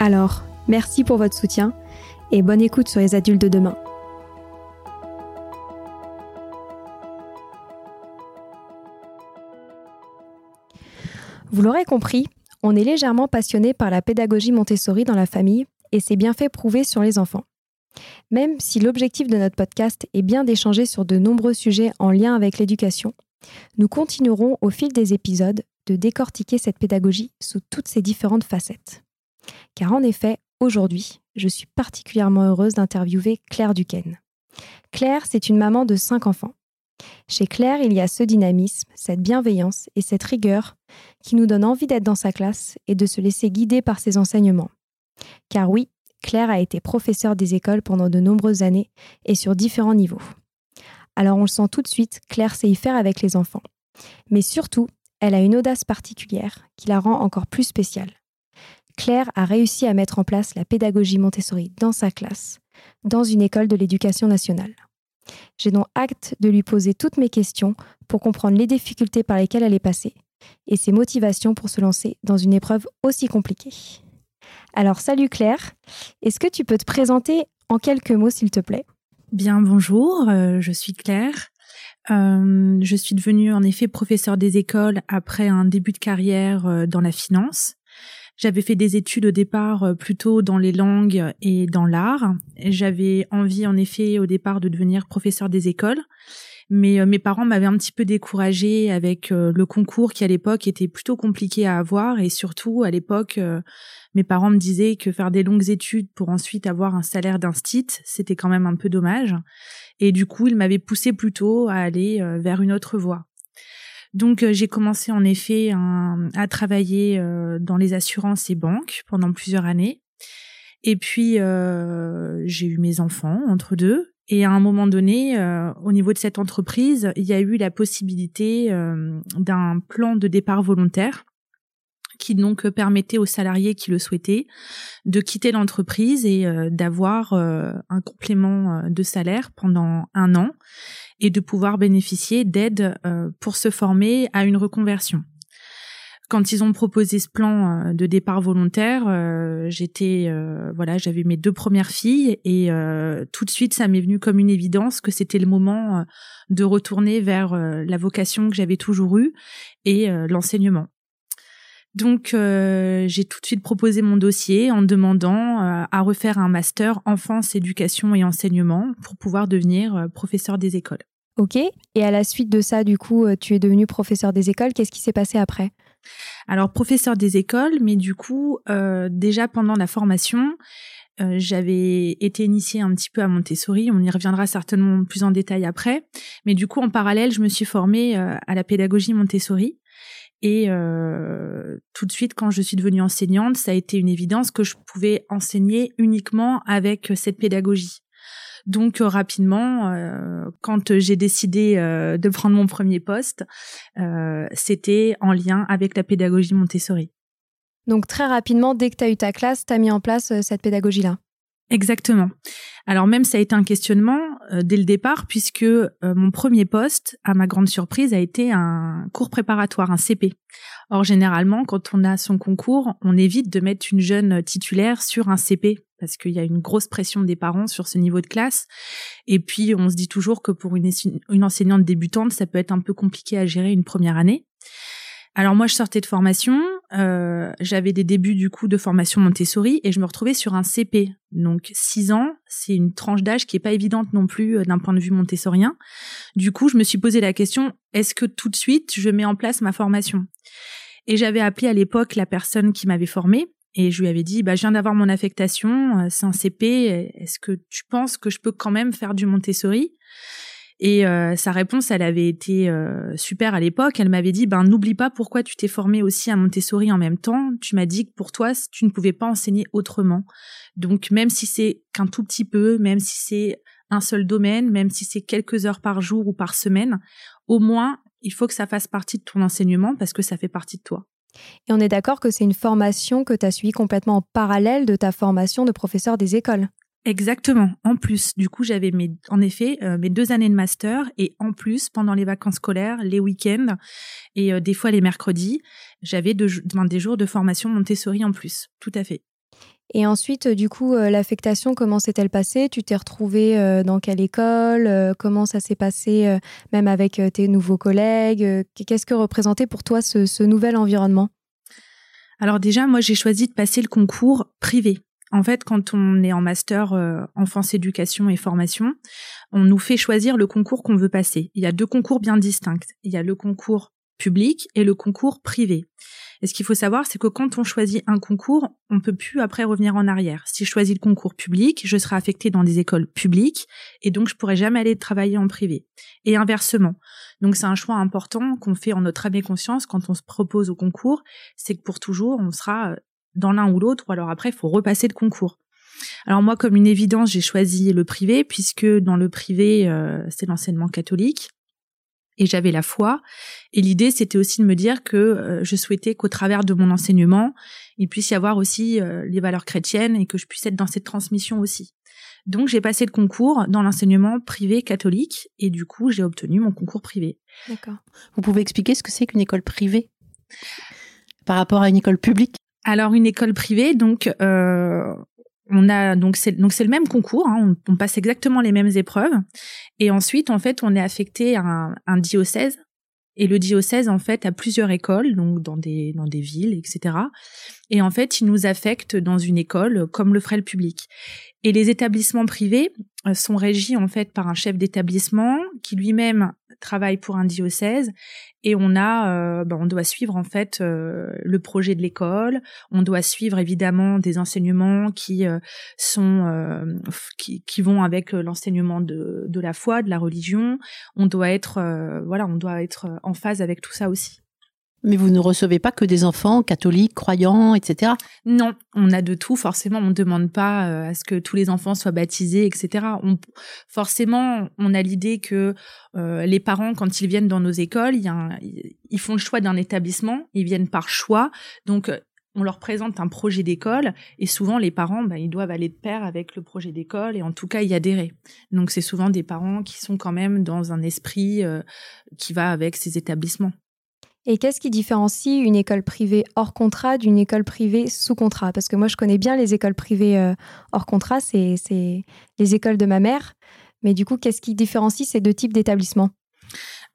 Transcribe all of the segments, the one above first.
alors, merci pour votre soutien et bonne écoute sur les adultes de demain. Vous l'aurez compris, on est légèrement passionné par la pédagogie Montessori dans la famille et c'est bien fait prouver sur les enfants. Même si l'objectif de notre podcast est bien d'échanger sur de nombreux sujets en lien avec l'éducation, nous continuerons au fil des épisodes de décortiquer cette pédagogie sous toutes ses différentes facettes. Car en effet, aujourd'hui, je suis particulièrement heureuse d'interviewer Claire Duquesne. Claire, c'est une maman de cinq enfants. Chez Claire, il y a ce dynamisme, cette bienveillance et cette rigueur qui nous donne envie d'être dans sa classe et de se laisser guider par ses enseignements. Car oui, Claire a été professeure des écoles pendant de nombreuses années et sur différents niveaux. Alors on le sent tout de suite, Claire sait y faire avec les enfants. Mais surtout, elle a une audace particulière qui la rend encore plus spéciale. Claire a réussi à mettre en place la pédagogie Montessori dans sa classe, dans une école de l'éducation nationale. J'ai donc acte de lui poser toutes mes questions pour comprendre les difficultés par lesquelles elle est passée et ses motivations pour se lancer dans une épreuve aussi compliquée. Alors salut Claire, est-ce que tu peux te présenter en quelques mots s'il te plaît? Bien bonjour, euh, je suis Claire. Euh, je suis devenue en effet professeure des écoles après un début de carrière euh, dans la finance. J'avais fait des études au départ euh, plutôt dans les langues et dans l'art. J'avais envie en effet au départ de devenir professeur des écoles. Mais euh, mes parents m'avaient un petit peu découragée avec euh, le concours qui à l'époque était plutôt compliqué à avoir et surtout à l'époque mes parents me disaient que faire des longues études pour ensuite avoir un salaire d'instit, c'était quand même un peu dommage. Et du coup, ils m'avaient poussé plutôt à aller vers une autre voie. Donc euh, j'ai commencé en effet à travailler euh, dans les assurances et banques pendant plusieurs années. Et puis euh, j'ai eu mes enfants entre deux. Et à un moment donné, au niveau de cette entreprise, il y a eu la possibilité d'un plan de départ volontaire qui donc permettait aux salariés qui le souhaitaient de quitter l'entreprise et d'avoir un complément de salaire pendant un an et de pouvoir bénéficier d'aides euh, pour se former à une reconversion. Quand ils ont proposé ce plan euh, de départ volontaire, euh, j'étais voilà, j'avais mes deux premières filles et tout de suite ça m'est venu comme une évidence que c'était le moment de retourner vers la vocation que j'avais toujours eue et l'enseignement. Donc euh, j'ai tout de suite proposé mon dossier en demandant euh, à refaire un master enfance, éducation et enseignement pour pouvoir devenir euh, professeur des écoles. Ok. Et à la suite de ça, du coup, tu es devenu professeur des écoles. Qu'est-ce qui s'est passé après? Alors professeur des écoles, mais du coup déjà pendant la formation, j'avais été initiée un petit peu à Montessori, on y reviendra certainement plus en détail après, mais du coup en parallèle, je me suis formée à la pédagogie Montessori et euh, tout de suite, quand je suis devenue enseignante, ça a été une évidence que je pouvais enseigner uniquement avec cette pédagogie. Donc euh, rapidement, euh, quand j'ai décidé euh, de prendre mon premier poste, euh, c'était en lien avec la pédagogie Montessori. Donc très rapidement, dès que tu as eu ta classe, tu as mis en place cette pédagogie-là Exactement. Alors même ça a été un questionnement euh, dès le départ puisque euh, mon premier poste, à ma grande surprise, a été un cours préparatoire, un CP. Or généralement, quand on a son concours, on évite de mettre une jeune titulaire sur un CP parce qu'il y a une grosse pression des parents sur ce niveau de classe. Et puis on se dit toujours que pour une, une enseignante débutante, ça peut être un peu compliqué à gérer une première année. Alors moi, je sortais de formation, euh, j'avais des débuts du coup de formation Montessori et je me retrouvais sur un CP. Donc 6 ans, c'est une tranche d'âge qui est pas évidente non plus euh, d'un point de vue montessorien. Du coup, je me suis posé la question, est-ce que tout de suite, je mets en place ma formation? Et j'avais appelé à l'époque la personne qui m'avait formée et je lui avais dit, bah, je viens d'avoir mon affectation, euh, c'est un CP, est-ce que tu penses que je peux quand même faire du Montessori? Et euh, sa réponse, elle avait été euh, super à l'époque. Elle m'avait dit, ben n'oublie pas pourquoi tu t'es formée aussi à Montessori en même temps. Tu m'as dit que pour toi, tu ne pouvais pas enseigner autrement. Donc même si c'est qu'un tout petit peu, même si c'est un seul domaine, même si c'est quelques heures par jour ou par semaine, au moins, il faut que ça fasse partie de ton enseignement parce que ça fait partie de toi. Et on est d'accord que c'est une formation que tu as suivie complètement en parallèle de ta formation de professeur des écoles. Exactement. En plus, du coup, j'avais mes, en effet euh, mes deux années de master et en plus, pendant les vacances scolaires, les week-ends et euh, des fois les mercredis, j'avais des jours de formation Montessori en plus. Tout à fait. Et ensuite, du coup, euh, l'affectation, comment s'est-elle passée? Tu t'es retrouvée dans quelle école? Comment ça s'est passé, même avec tes nouveaux collègues? Qu'est-ce que représentait pour toi ce, ce nouvel environnement? Alors déjà, moi, j'ai choisi de passer le concours privé. En fait, quand on est en master euh, enfance, éducation et formation, on nous fait choisir le concours qu'on veut passer. Il y a deux concours bien distincts. Il y a le concours public et le concours privé. Et ce qu'il faut savoir, c'est que quand on choisit un concours, on peut plus après revenir en arrière. Si je choisis le concours public, je serai affecté dans des écoles publiques et donc je pourrai jamais aller travailler en privé. Et inversement. Donc c'est un choix important qu'on fait en notre âme et conscience quand on se propose au concours, c'est que pour toujours, on sera euh, dans l'un ou l'autre, ou alors après, il faut repasser le concours. Alors moi, comme une évidence, j'ai choisi le privé, puisque dans le privé, euh, c'est l'enseignement catholique, et j'avais la foi. Et l'idée, c'était aussi de me dire que euh, je souhaitais qu'au travers de mon enseignement, il puisse y avoir aussi euh, les valeurs chrétiennes et que je puisse être dans cette transmission aussi. Donc j'ai passé le concours dans l'enseignement privé catholique, et du coup, j'ai obtenu mon concours privé. D'accord. Vous pouvez expliquer ce que c'est qu'une école privée? Par rapport à une école publique? Alors une école privée, donc euh, on a donc c'est donc c'est le même concours, hein, on, passe exactement les mêmes épreuves, et ensuite en fait on est affecté à un, un, diocèse, et le diocèse en fait a plusieurs écoles, donc dans des dans des villes, etc. Et en fait il nous affecte dans une école comme le ferait le public. Et les établissements privés euh, sont régis en fait par un chef d'établissement qui lui-même travaille pour un diocèse et on a euh, ben, on doit suivre en fait euh, le projet de l'école. On doit suivre évidemment des enseignements qui sont qui, qui, vont avec l'enseignement de, de la foi de la religion. On doit être voilà on doit être en phase avec tout ça aussi mais vous ne recevez pas que des enfants catholiques, croyants, etc. Non, on a de tout. Forcément, on ne demande pas euh, à ce que tous les enfants soient baptisés, etc. On, forcément, on a l'idée que euh, les parents, quand ils viennent dans nos écoles, ils font le choix d'un établissement, ils viennent par choix. Donc, on leur présente un projet d'école et souvent les parents, ben, ils doivent aller de pair avec le projet d'école et en tout cas y adhérer. Donc c'est souvent des parents qui sont quand même dans un esprit euh, qui va avec ces établissements. Et qu'est-ce qui différencie une école privée hors contrat d'une école privée sous contrat? Parce que moi, je connais bien les écoles privées euh, hors contrat, c'est les écoles de ma mère. Mais du coup, qu'est-ce qui différencie ces deux types d'établissements?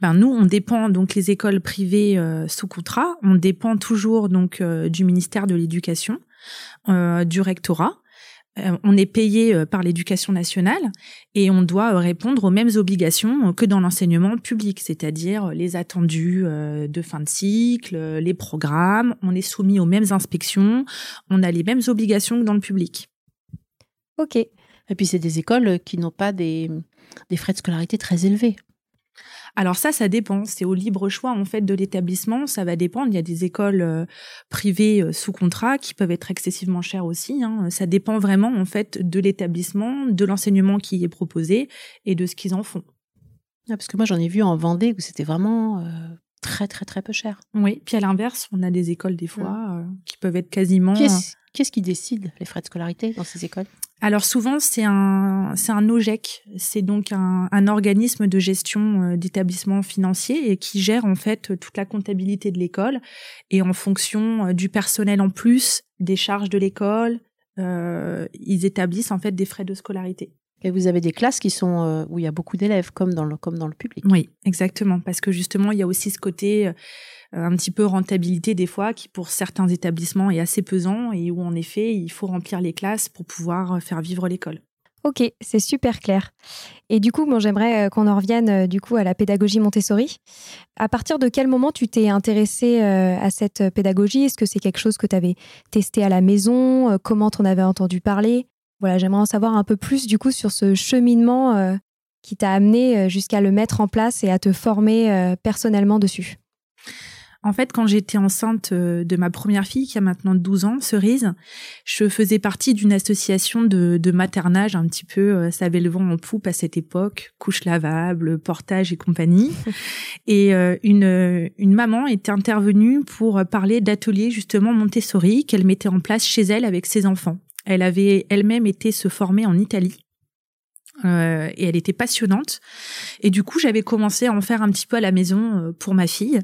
Ben nous, on dépend donc les écoles privées sous contrat, on dépend toujours donc du ministère de l'Éducation, du rectorat. Euh, on est payé euh, par l'éducation nationale et on doit euh, répondre aux mêmes obligations que dans l'enseignement public, c'est-à-dire les attendus de fin de cycle, les programmes, on est soumis aux mêmes inspections, on a les mêmes obligations que dans le public. Ok. Et puis c'est des écoles qui n'ont pas des, des frais de scolarité très élevés. Alors ça, ça dépend. C'est au libre choix en fait de l'établissement. Ça va dépendre. Il y a des écoles euh, privées euh, sous contrat qui peuvent être excessivement chères aussi. Hein. Ça dépend vraiment en fait de l'établissement, de l'enseignement qui est proposé et de ce qu'ils en font. Ah, parce que moi j'en ai vu en Vendée où c'était vraiment euh, très très très peu cher. Oui. Puis à l'inverse, on a des écoles des fois mmh. qui peuvent être quasiment. Qu'est-ce qui décide les frais de scolarité dans ces écoles? Alors souvent c'est un c'est un OGEC, c'est donc un, organisme de gestion euh, d'établissements financiers et qui gère en fait toute la comptabilité de l'école et en fonction euh, du personnel en plus, des charges de l'école, euh, ils établissent en fait des frais de scolarité. Et vous avez des classes qui sont euh, où il y a beaucoup d'élèves comme dans le comme dans le public. Oui, exactement parce que justement il y a aussi ce côté un petit peu rentabilité des fois qui pour certains établissements est assez pesant et où en effet il faut remplir les classes pour pouvoir faire vivre l'école. Ok, c'est super clair. Et du coup, bon, j'aimerais euh, qu'on en revienne euh, du coup à la pédagogie Montessori. À partir de quel moment tu t'es intéressé euh, à cette pédagogie? Est-ce que c'est quelque chose que tu avais testé à la maison? Comment t'en avais entendu parler? Voilà, j'aimerais en savoir un peu plus du coup sur ce cheminement qui t'a amené jusqu'à le mettre en place et à te former personnellement dessus. En fait, quand j'étais enceinte euh, de ma première fille, qui a maintenant 12 ans, Cerise, je faisais partie d'une association de, maternage un petit peu, euh, ça avait le vent en poupe à cette époque, couche lavable, portage et compagnie. Et euh, une, une maman était intervenue pour parler d'ateliers justement Montessori qu'elle mettait en place chez elle avec ses enfants. Elle avait elle-même été se former en Italie. et elle était passionnante. Et du coup, j'avais commencé à en faire un petit peu à la maison pour ma fille.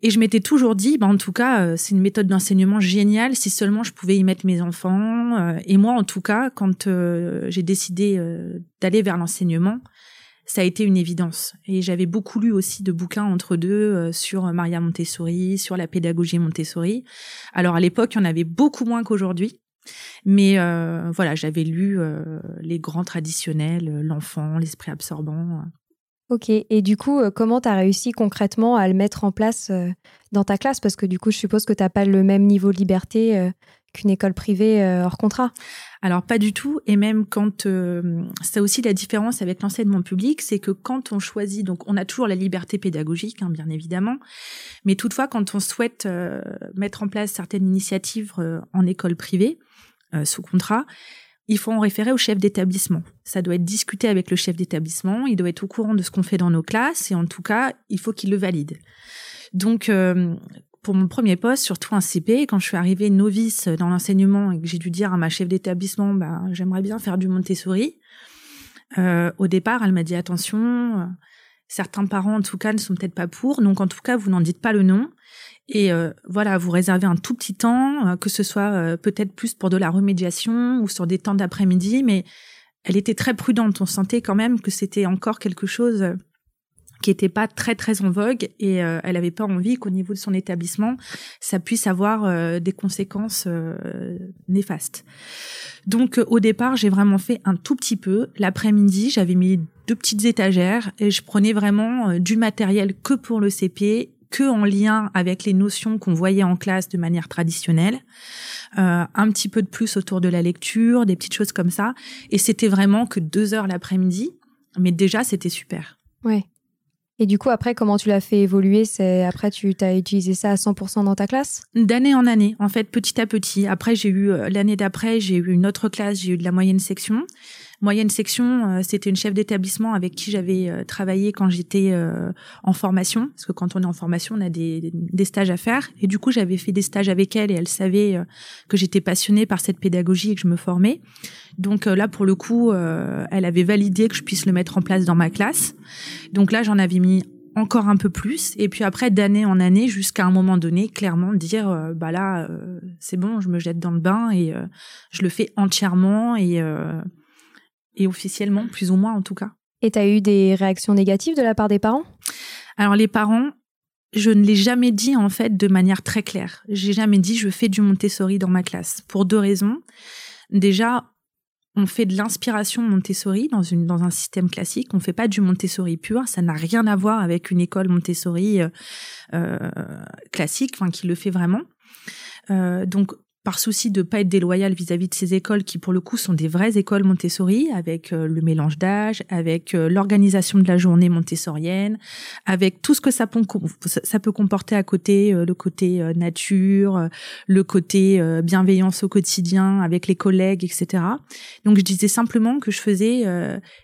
Et je m'étais toujours dit, bah, en tout cas, euh, c'est une méthode d'enseignement géniale si seulement je pouvais y mettre mes enfants. Euh, et moi, en tout cas, quand euh, j'ai décidé d'aller vers l'enseignement, ça a été une évidence. Et j'avais beaucoup lu aussi de bouquins entre deux sur Maria Montessori, sur la pédagogie Montessori. Alors à l'époque, il y en avait beaucoup moins qu'aujourd'hui. Mais voilà, j'avais lu les grands traditionnels, l'enfant, l'esprit absorbant. Ok, et du coup, euh, comment tu as réussi concrètement à le mettre en place euh, dans ta classe? Parce que du coup, je suppose que tu n'as pas le même niveau de liberté euh, qu'une école privée hors contrat. Alors pas du tout, et même quand c'est aussi la différence avec l'enseignement public, c'est que quand on choisit, donc on a toujours la liberté pédagogique, hein, bien évidemment, mais toutefois quand on souhaite mettre en place certaines initiatives en école privée sous contrat, il faut en référer au chef d'établissement. Ça doit être discuté avec le chef d'établissement, il doit être au courant de ce qu'on fait dans nos classes et en tout cas, il faut qu'il le valide. Donc, euh, pour mon premier poste, surtout un CP, quand je suis arrivée novice dans l'enseignement et que j'ai dû dire à ma chef d'établissement, bah, j'aimerais bien faire du Montessori, euh, au départ, elle m'a dit attention, euh, certains parents en tout cas ne sont peut-être pas pour, donc en tout cas, vous n'en dites pas le nom. Et euh, voilà, vous réservez un tout petit temps, euh, que ce soit euh, peut-être plus pour de la remédiation ou sur des temps d'après-midi, mais elle était très prudente. On sentait quand même que c'était encore quelque chose qui n'était pas très très en vogue et elle n'avait pas envie qu'au niveau de son établissement, ça puisse avoir des conséquences néfastes. Donc au départ, j'ai vraiment fait un tout petit peu. L'après-midi, j'avais mis deux petites étagères et je prenais vraiment du matériel que pour le CP que en lien avec les notions qu'on voyait en classe de manière traditionnelle. Euh, un petit peu de plus autour de la lecture, des petites choses comme ça. Et c'était vraiment que deux heures l'après-midi, mais déjà c'était super. Ouais. Et du coup, après, comment tu l'as fait évoluer? C'est après, tu as utilisé ça à 100% dans ta classe? D'année en année, en fait, petit à petit. Après, j'ai eu euh, l'année d'après, j'ai eu une autre classe, j'ai eu de la moyenne section. Moyenne section, euh, c'était une chef d'établissement avec qui j'avais euh, travaillé quand j'étais en formation, parce que quand on est en formation, on a des, des stages à faire. Et du coup, j'avais fait des stages avec elle et elle savait que j'étais passionnée par cette pédagogie et que je me formais. Donc là, pour le coup, elle avait validé que je puisse le mettre en place dans ma classe. Donc là, j'en avais mis encore un peu plus et puis après d'année en année jusqu'à un moment donné clairement dire euh, bah là euh, c'est bon je me jette dans le bain et euh, je le fais entièrement et et officiellement plus ou moins en tout cas et tu as eu des réactions négatives de la part des parents? Alors les parents, je ne l'ai jamais dit en fait de manière très claire. J'ai jamais dit je fais du Montessori dans ma classe pour deux raisons. Déjà, on fait de l'inspiration Montessori dans une dans un système classique. On fait pas du Montessori pur. Ça n'a rien à voir avec une école Montessori euh, euh classique, enfin qui le fait vraiment. Euh, donc par souci de pas être déloyal vis-à-vis de ces écoles qui pour le coup sont des vraies écoles Montessori avec euh, le mélange d'âge, avec euh, l'organisation de la journée montessorienne, avec tout ce que ça peut, comporter à côté, euh, le côté nature, le côté bienveillance au quotidien avec les collègues, etc. Donc je disais simplement que je faisais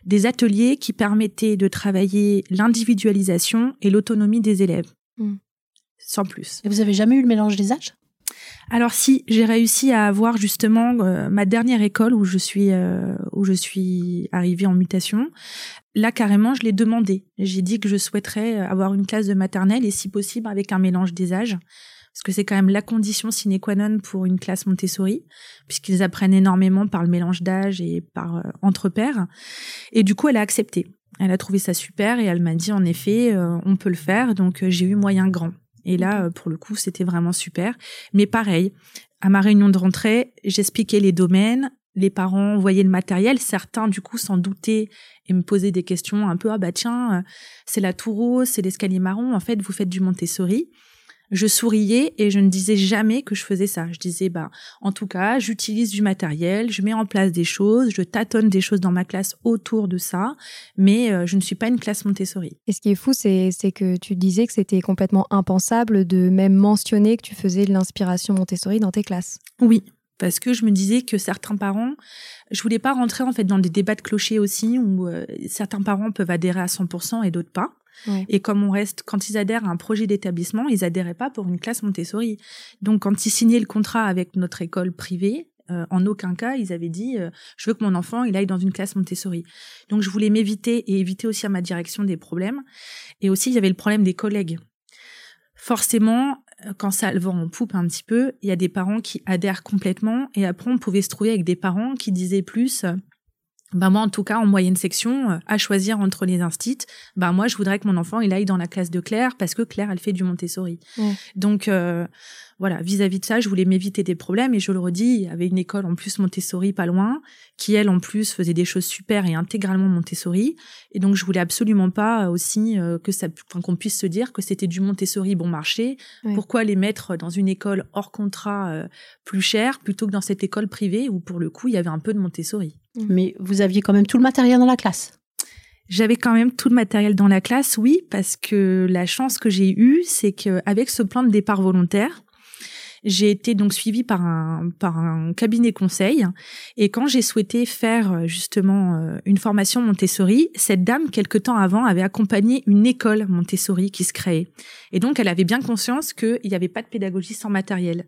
des ateliers qui permettaient de travailler l'individualisation et l'autonomie des élèves. Mmh. Sans plus. Et vous avez jamais eu le mélange des âges? Alors si j'ai réussi à avoir justement euh, ma dernière école où je suis euh, où je suis arrivée en mutation, là carrément je l'ai demandé. J'ai dit que je souhaiterais avoir une classe de maternelle et si possible avec un mélange des âges parce que c'est quand même la condition sine qua non pour une classe Montessori puisqu'ils apprennent énormément par le mélange d'âge et par euh, entre pairs. Et du coup elle a accepté. Elle a trouvé ça super et elle m'a dit en effet on peut le faire donc j'ai eu moyen grand. Et là, euh, pour le coup, c'était vraiment super. Mais pareil, à ma réunion de rentrée, j'expliquais les domaines, les parents voyaient le matériel, certains du coup s'en doutaient et me posaient des questions un peu ah bah tiens, euh, c'est la tour c'est l'escalier marron, en fait vous faites du Montessori je souriais et je ne disais jamais que je faisais ça. Je disais, bah, en tout cas, j'utilise du matériel, je mets en place des choses, je tâtonne des choses dans ma classe autour de ça, mais euh, je ne suis pas une classe Montessori. Et ce qui est fou, c'est que tu disais que c'était complètement impensable de même mentionner que tu faisais de l'inspiration Montessori dans tes classes. Oui, parce que je me disais que certains parents, je voulais pas rentrer en fait dans des débats de clochers aussi où euh, certains parents peuvent adhérer à 100% et d'autres pas. Et comme on reste, quand ils adhèrent à un projet d'établissement, ils adhéraient pas pour une classe Montessori. Donc, quand ils signaient le contrat avec notre école privée, euh, en aucun cas, ils avaient dit euh, je veux que mon enfant il aille dans une classe Montessori. Donc, je voulais m'éviter et éviter aussi à ma direction des problèmes. Et aussi, il y avait le problème des collègues. Forcément, euh, quand ça le vend en poupe un petit peu, il y a des parents qui adhèrent complètement et après on pouvait se trouver avec des parents qui disaient plus bah moi en tout cas en moyenne section euh, à choisir entre les instits bah moi je voudrais que mon enfant il aille dans la classe de Claire parce que Claire elle fait du Montessori donc euh, voilà, vis-à-vis de ça, je voulais m'éviter des problèmes et je le redis, il y avait une école en plus Montessori pas loin, qui elle en plus faisait des choses super et intégralement Montessori, et donc je voulais absolument pas aussi euh, que ça, qu'on puisse se dire que c'était du Montessori bon marché. Pourquoi les mettre dans une école hors contrat euh, plus chère plutôt que dans cette école privée où pour le coup il y avait un peu de Montessori? Mmh. Mais vous aviez quand même tout le matériel dans la classe. J'avais quand même tout le matériel dans la classe, oui, parce que la chance que j'ai eue, c'est qu'avec ce plan de départ volontaire, j'ai été donc suivie par un par un cabinet conseil et quand j'ai souhaité faire euh, justement euh, une formation Montessori, cette dame quelque temps avant avait accompagné une école Montessori qui se créait et donc elle avait bien conscience qu'il n'y avait pas de pédagogie sans matériel.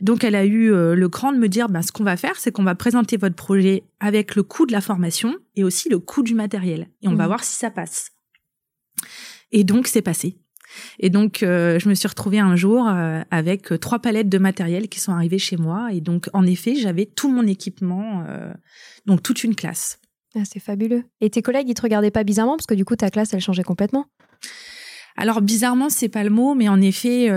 Donc elle a eu euh, le cran de me dire ben ce qu'on va faire c'est qu'on va présenter votre projet avec le coût de la formation et aussi le coût du matériel et on va mmh. voir si ça passe. Et donc c'est passé. Et donc, euh, je me suis retrouvée un jour euh, avec euh, trois palettes de matériel qui sont arrivées chez moi. Et donc, en effet, j'avais tout mon équipement, donc toute une classe. Ah, c'est fabuleux. Et tes collègues, ils te regardaient pas bizarrement? Parce que du coup, ta classe, elle changeait complètement. Alors bizarrement, c'est pas le mot, mais en effet,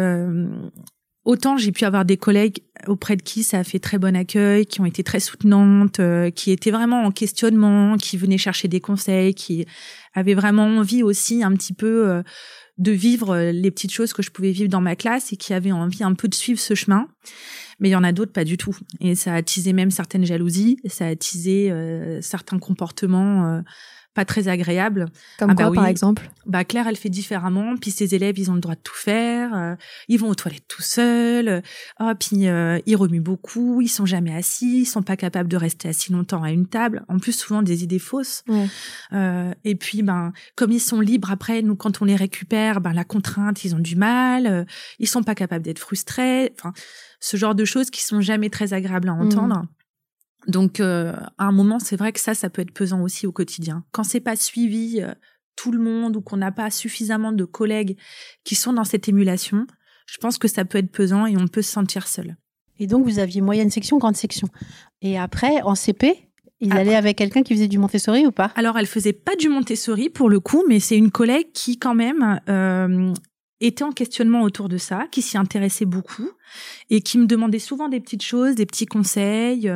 autant j'ai pu avoir des collègues auprès de qui ça a fait très bon accueil, qui ont été très soutenantes, qui étaient vraiment en questionnement, qui venaient chercher des conseils, qui avaient vraiment envie aussi un petit peu de vivre euh, les petites choses que je pouvais vivre dans ma classe et qui avaient envie un peu de suivre ce chemin. Mais il y en a d'autres pas du tout. Et ça a attisé même certaines jalousies, ça a attisé euh, certains comportements euh, pas très agréable. Comme ah quoi, bah par exemple Bah Claire, elle fait différemment. Puis ses élèves, ils ont le droit de tout faire. Euh, ils vont aux toilettes tout seuls. Oh, puis euh, ils remuent beaucoup. Ils sont jamais assis. Ils sont pas capables de rester assis longtemps à une table. En plus, souvent des idées fausses. Euh, et puis, ben, comme ils sont libres après, nous, quand on les récupère, ben la contrainte, ils ont du mal. Euh, ils sont pas capables d'être frustrés. Enfin, ce genre de choses qui sont jamais très agréables à mmh. Donc, euh, à un moment, c'est vrai que ça, ça peut être pesant aussi au quotidien. Quand c'est pas suivi euh, tout le monde ou qu'on n'a pas suffisamment de collègues qui sont dans cette émulation, je pense que ça peut être pesant et on peut se sentir seul. Et donc, vous aviez moyenne section, grande section. Et après, en CP, Ils allaient avec quelqu'un qui faisait du Montessori ou pas? Alors, elle faisait pas du Montessori pour le coup, mais c'est une collègue qui quand même euh, était en questionnement autour de ça, qui s'y intéressait beaucoup et qui me demandait souvent des petites choses, des petits conseils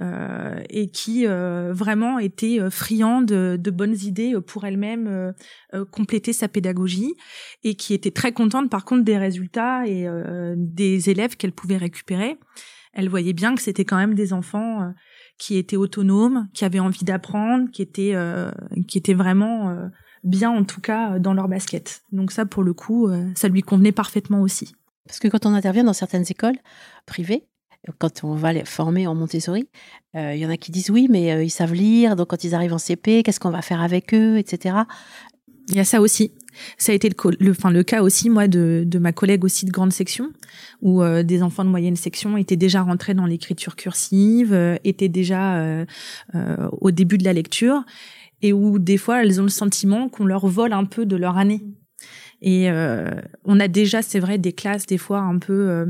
euh, et qui euh, vraiment était euh, friand de, de, bonnes idées pour elle-même euh, euh, compléter sa pédagogie et qui était très contente par contre des résultats et des élèves qu'elle pouvait récupérer. Elle voyait bien que c'était quand même des enfants qui étaient autonomes, qui avaient envie d'apprendre, qui étaient qui étaient vraiment bien en tout cas dans leur basket. Donc ça pour le coup, euh, ça lui convenait parfaitement aussi. Parce que quand on intervient dans certaines écoles privées, quand on va les former en Montessori, euh, il y en a qui disent oui, mais euh, ils savent lire, donc quand ils arrivent en CP, qu'est-ce qu'on va faire avec eux, etc. Il y a ça aussi. Ça a été le, le, enfin, le cas aussi, moi, de, de, ma collègue aussi de grande section, où des enfants de moyenne section étaient déjà rentrés dans l'écriture cursive, étaient déjà au début de la lecture et où des fois elles ont le sentiment qu'on leur vole un peu de leur année. Et euh, on a déjà, c'est vrai, des classes des fois un peu euh,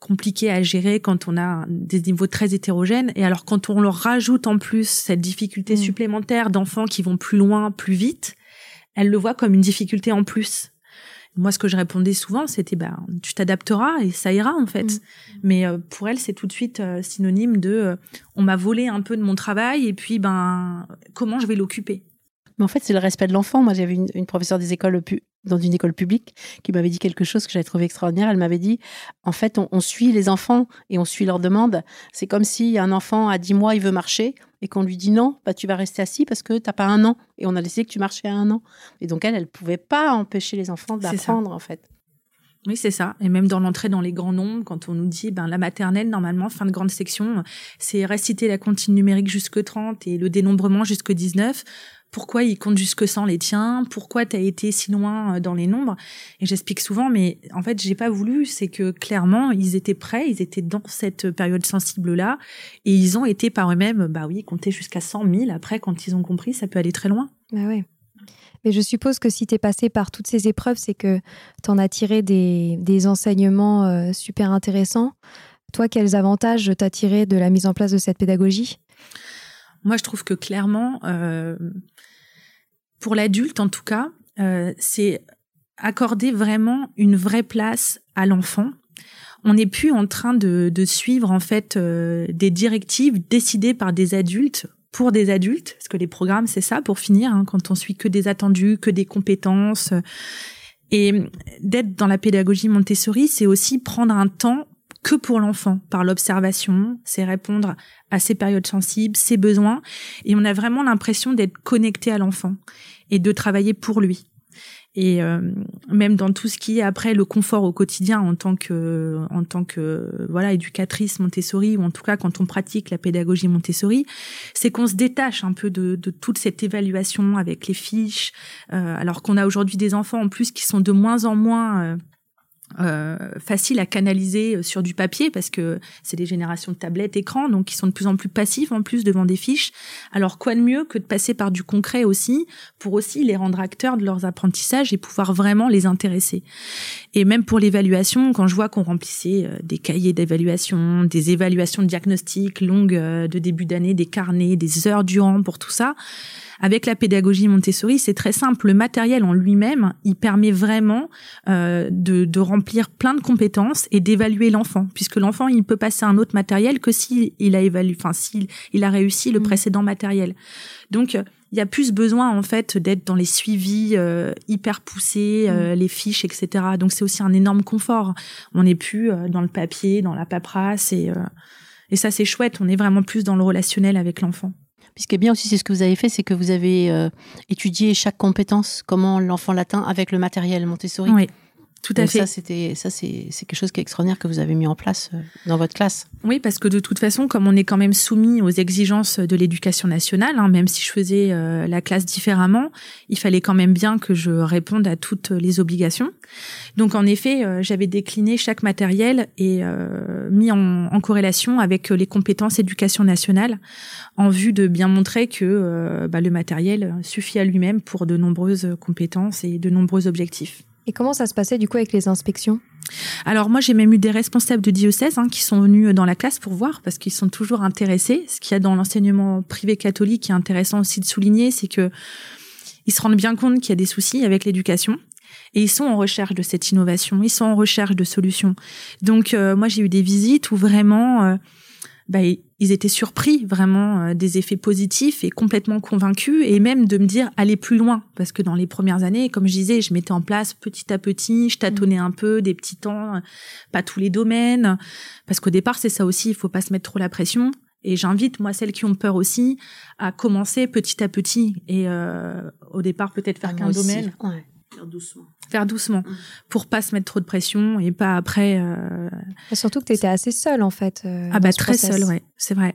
compliquées à gérer quand on a des niveaux très hétérogènes. Et alors quand on leur rajoute en plus cette difficulté mmh. supplémentaire d'enfants qui vont plus loin, plus vite, elles le voient comme une difficulté en plus. Moi, ce que je répondais souvent, c'était bah, tu t'adapteras et ça ira en fait. Mm. Mais euh, pour elle, c'est tout de suite euh, synonyme de euh, on m'a volé un peu de mon travail et puis ben comment je vais l'occuper. Mais en fait, c'est le respect de l'enfant. Moi, j'avais une, une, professeure des écoles dans une école publique qui m'avait dit quelque chose que j'avais trouvé extraordinaire. Elle m'avait dit, en fait, on, on, suit les enfants et on suit leurs demandes. C'est comme si un enfant à 10 mois, il veut marcher et qu'on lui dit non, bah, tu vas rester assis parce que tu n'as pas un an. Et on a décidé que tu marchais à un an. Et donc, elle, elle ne pouvait pas empêcher les enfants d'apprendre, en fait. Oui, c'est ça. Et même dans l'entrée dans les grands nombres, quand on nous dit, ben, la maternelle, normalement, fin de grande section, c'est réciter la comptine numérique jusque 30 et le dénombrement jusque 19 pourquoi ils comptent jusque 100 les tiens, pourquoi tu as été si loin euh, dans les nombres. Et j'explique souvent, mais en fait, j'ai pas voulu, c'est que clairement, ils étaient prêts, ils étaient dans cette période sensible-là, et ils ont été par eux-mêmes, bah oui, compter jusqu'à 100 000. Après, quand ils ont compris, ça peut aller très loin. Bah ouais. Mais je suppose que si tu es passé par toutes ces épreuves, c'est que tu en as tiré des, des enseignements euh, super intéressants. Toi, quels avantages t'as tiré de la mise en place de cette pédagogie? Moi, je trouve que clairement, euh, pour l'adulte en tout cas, euh, c'est accorder vraiment une vraie place à l'enfant. On n'est plus en train de, de suivre en fait euh, des directives décidées par des adultes pour des adultes, parce que les programmes c'est ça pour finir, hein, quand on suit que des attendus, que des compétences. Et d'être dans la pédagogie Montessori, c'est aussi prendre un temps que pour l'enfant, par l'observation, c'est répondre à ses périodes sensibles, ses besoins, et on a vraiment l'impression d'être connecté à l'enfant et de travailler pour lui. Et euh, même dans tout ce qui est après le confort au quotidien en tant que en tant que voilà éducatrice Montessori ou en tout cas quand on pratique la pédagogie Montessori, c'est qu'on se détache un peu de, de, toute cette évaluation avec les fiches, euh, alors qu'on a aujourd'hui des enfants en plus qui sont de moins en moins euh, euh, facile à canaliser euh, sur du papier parce que c'est des générations de tablettes, écrans, donc qui sont de plus en plus passifs en plus devant des fiches. Alors quoi de mieux que de passer par du concret aussi pour aussi les rendre acteurs de leurs apprentissages et pouvoir vraiment les intéresser. Et même pour l'évaluation, quand je vois qu'on remplissait euh, des cahiers d'évaluation, des évaluations de diagnostic longues de début d'année, des carnets, des heures durant pour tout ça, avec la pédagogie Montessori, c'est très simple. Le matériel en lui-même, il permet vraiment de, de, plein de compétences et d'évaluer l'enfant, puisque l'enfant, il peut passer un autre matériel que s'il il a évalué, enfin s'il il a réussi le mmh. précédent matériel. Donc il y a plus besoin en fait d'être dans les suivis euh, hyper poussés, euh, mmh. les fiches, etc. Donc c'est aussi un énorme confort. On n'est plus euh, dans le papier, dans la paperasse et et ça c'est chouette. On est vraiment plus dans le relationnel avec l'enfant. Puis ce qui est bien aussi, c'est ce que vous avez fait, c'est que vous avez euh, étudié chaque compétence, comment l'enfant l'atteint avec le matériel Montessori. Oui. Tout à fait. Ça, c'était, ça, c'est, c'est quelque chose qui est extraordinaire que vous avez mis en place euh, dans votre classe. Oui, parce que de toute façon, comme on est quand même soumis aux exigences de l'éducation nationale, hein, même si je faisais euh, la classe différemment, il fallait quand même bien que je réponde à toutes les obligations. Donc, en effet, euh, j'avais décliné chaque matériel et mis en, en, corrélation avec les compétences éducation nationale, en vue de bien montrer que bah, le matériel suffit à lui-même pour de nombreuses compétences et de nombreux objectifs. Et comment ça se passait du coup avec les inspections? Alors moi j'ai même eu des responsables de diocèse hein, qui sont venus dans la classe pour voir parce qu'ils sont toujours intéressés. Ce qu'il y a dans l'enseignement privé catholique qui est intéressant aussi de souligner, c'est que ils se rendent bien compte qu'il y a des soucis avec l'éducation et ils sont en recherche de cette innovation, ils sont en recherche de solutions. Donc euh, moi j'ai eu des visites où vraiment euh, bah, ils étaient surpris vraiment euh, des effets positifs et complètement convaincus et même de me dire aller plus loin. Parce que dans les premières années comme je disais je mettais en place petit à petit je tâtonnais un peu des petits temps pas tous les domaines. Parce qu'au départ c'est ça aussi il faut pas se mettre trop la pression. Et j'invite moi celles qui ont peur aussi à commencer petit à petit et euh, au départ peut-être faire ah, qu'un domaine. Ouais. Faire doucement faire doucement mm. pour pas se mettre trop de pression et pas après. Euh... Surtout que tu étais assez seule en fait. Euh, ah bah très seule, ouais, c'est vrai.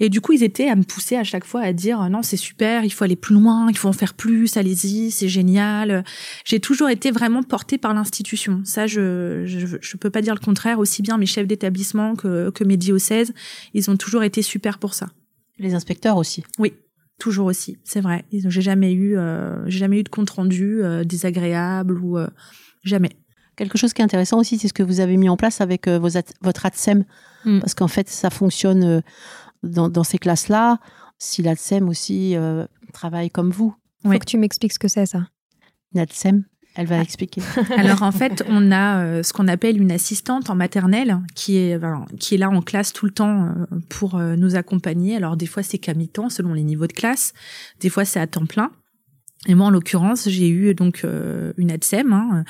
Et du coup, ils étaient à me pousser à chaque fois à dire non, c'est super, il faut aller plus loin, il faut en faire plus, allez-y, c'est génial. J'ai toujours été vraiment portée par l'institution. Ça, je, je, je peux pas dire le contraire. Aussi bien mes chefs d'établissement que que mes diocèses, ils ont toujours été super pour ça. Les inspecteurs aussi. Oui, Toujours aussi, c'est vrai. J'ai jamais eu, euh, j'ai jamais eu de compte rendu euh, désagréable ou euh, jamais. Quelque chose qui est intéressant aussi, c'est ce que vous avez mis en place avec vos votre ATSEM, mm. parce qu'en fait, ça fonctionne dans, dans ces classes-là. Si l'ATSEM aussi travaille comme vous. Faut que tu m'expliques ce que c'est ça. L'ATSEM, elle va expliquer. Alors en fait, on a euh, ce qu'on appelle une assistante en maternelle qui est qui est là en classe tout le temps euh, pour euh, nous accompagner. Alors des fois c'est qu'à mi-temps selon les niveaux de classe, des fois c'est à temps plein. Et moi, en l'occurrence, j'ai eu donc une ADSEM hein,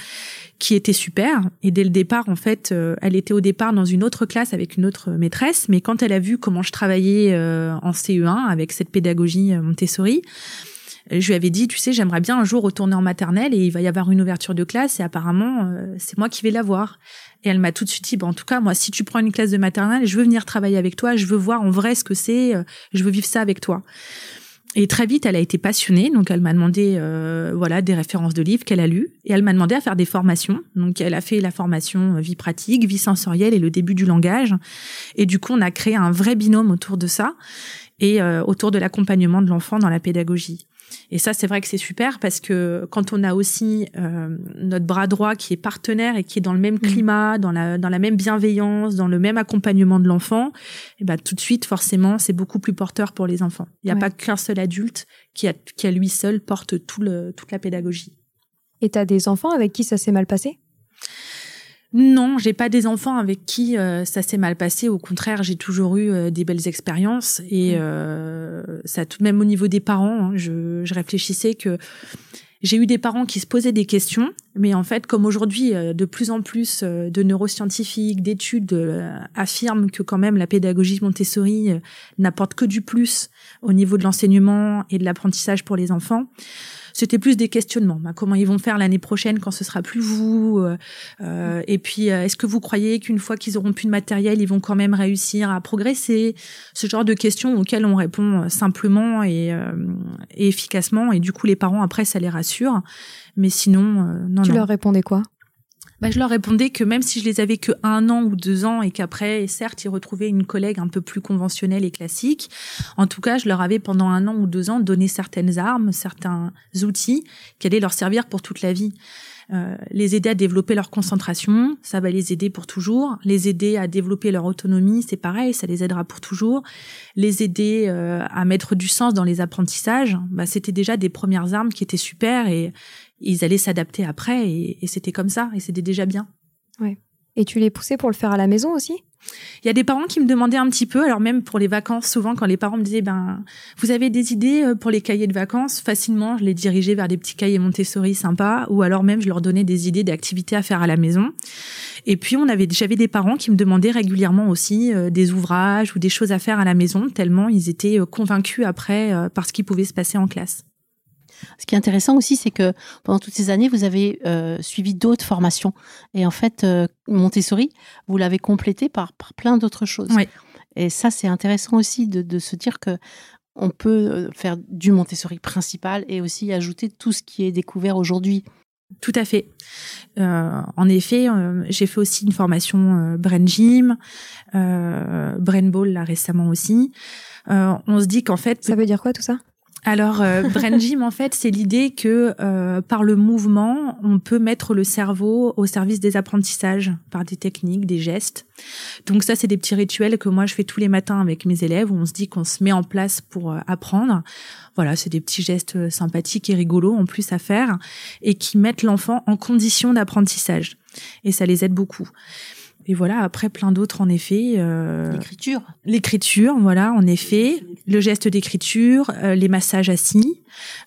qui était super. Et dès le départ, en fait, elle était au départ dans une autre classe avec une autre maîtresse. Mais quand elle a vu comment je travaillais en CE1 avec cette pédagogie Montessori, je lui avais dit, tu sais, j'aimerais bien un jour retourner en maternelle et il va y avoir une ouverture de classe et apparemment, euh, c'est moi qui vais la voir. Et elle m'a tout de suite dit, bon, en tout cas, moi, si tu prends une classe de maternelle, je veux venir travailler avec toi, je veux voir en vrai ce que c'est, euh, je veux vivre ça avec toi. Et très vite, elle a été passionnée, donc elle m'a demandé, euh, voilà, des références de livres qu'elle a lus, et elle m'a demandé à faire des formations. Donc, elle a fait la formation vie pratique, vie sensorielle et le début du langage. Et du coup, on a créé un vrai binôme autour de ça et autour de l'accompagnement de l'enfant dans la pédagogie. Et ça, c'est vrai que c'est super parce que quand on a aussi euh, notre bras droit qui est partenaire et qui est dans le même mm. climat, dans la dans la même bienveillance, dans le même accompagnement de l'enfant, et ben tout de suite, forcément, c'est beaucoup plus porteur pour les enfants. Il n'y a pas qu'un seul adulte qui a qui à lui seul porte tout le toute la pédagogie. Et tu as des enfants avec qui ça s'est mal passé? Non, j'ai pas des enfants avec qui euh, ça s'est mal passé. Au contraire, j'ai toujours eu euh, des belles expériences et euh, ça, tout même au niveau des parents, hein, je, je, réfléchissais que j'ai eu des parents qui se posaient des questions, mais en fait, comme aujourd'hui, de plus en plus de neuroscientifiques, d'études affirment que quand même la pédagogie Montessori n'apporte que du plus au niveau de l'enseignement et de l'apprentissage pour les enfants. C'était plus des questionnements. Bah, comment ils vont faire l'année prochaine quand ce sera plus vous euh, euh Et puis, euh, est-ce que vous croyez qu'une fois qu'ils auront plus de matériel, ils vont quand même réussir à progresser? Ce genre de questions auxquelles on répond simplement et, et efficacement. Et du coup, les parents après, ça les rassure. Mais sinon, non. Tu non. leur répondais quoi? Bah, je leur répondais que même si je les avais que un an ou deux ans et qu'après, certes, ils retrouvaient une collègue un peu plus conventionnelle et classique, en tout cas, je leur avais pendant un an ou deux ans donné certaines armes, certains outils qui allaient leur servir pour toute la vie. Euh, les aider à développer leur concentration, ça va les aider pour toujours. Les aider à développer leur autonomie, c'est pareil, ça les aidera pour toujours. Les aider euh, à mettre du sens dans les apprentissages, bah, c'était déjà des premières armes qui étaient super et, ils allaient s'adapter après et, c'était comme ça et c'était déjà bien. Ouais. Et tu les poussais pour le faire à la maison aussi? Il y a des parents qui me demandaient un petit peu, alors même pour les vacances, souvent quand les parents me disaient ben vous avez des idées euh, pour les cahiers de vacances, facilement je les dirigeais vers des petits cahiers Montessori sympas ou alors même je leur donnais des idées d'activités à faire à la maison. Et puis on avait j'avais des parents qui me demandaient régulièrement aussi euh, des ouvrages ou des choses à faire à la maison tellement ils étaient euh, convaincus après par ce qui pouvait se passer en classe. Ce qui est intéressant aussi, c'est que pendant toutes ces années, vous avez euh, suivi d'autres formations. Et en fait, euh, Montessori, vous l'avez complété par, par plein d'autres choses. Oui. Et ça, c'est intéressant aussi de, de, se dire que on peut euh, faire du Montessori principal et aussi ajouter tout ce qui est découvert aujourd'hui. Tout à fait. Euh, en effet, euh, j'ai fait aussi une formation euh, Brain Gym, Brain Ball là récemment aussi. on se dit qu'en fait, ça veut dire quoi tout ça? Alors, euh, Brain Gym, en fait, c'est l'idée que euh, par le mouvement, on peut mettre le cerveau au service des apprentissages par des techniques, des gestes. Donc ça, c'est des petits rituels que moi je fais tous les matins avec mes élèves où on se dit qu'on se met en place pour euh, apprendre. Voilà, c'est des petits gestes euh, sympathiques et rigolos en plus à faire et qui mettent l'enfant en condition d'apprentissage. Et ça les aide beaucoup. Et voilà, après plein d'autres en effet. Euh, l'écriture. L'écriture, voilà, en effet. Le geste d'écriture, euh, les massages assis.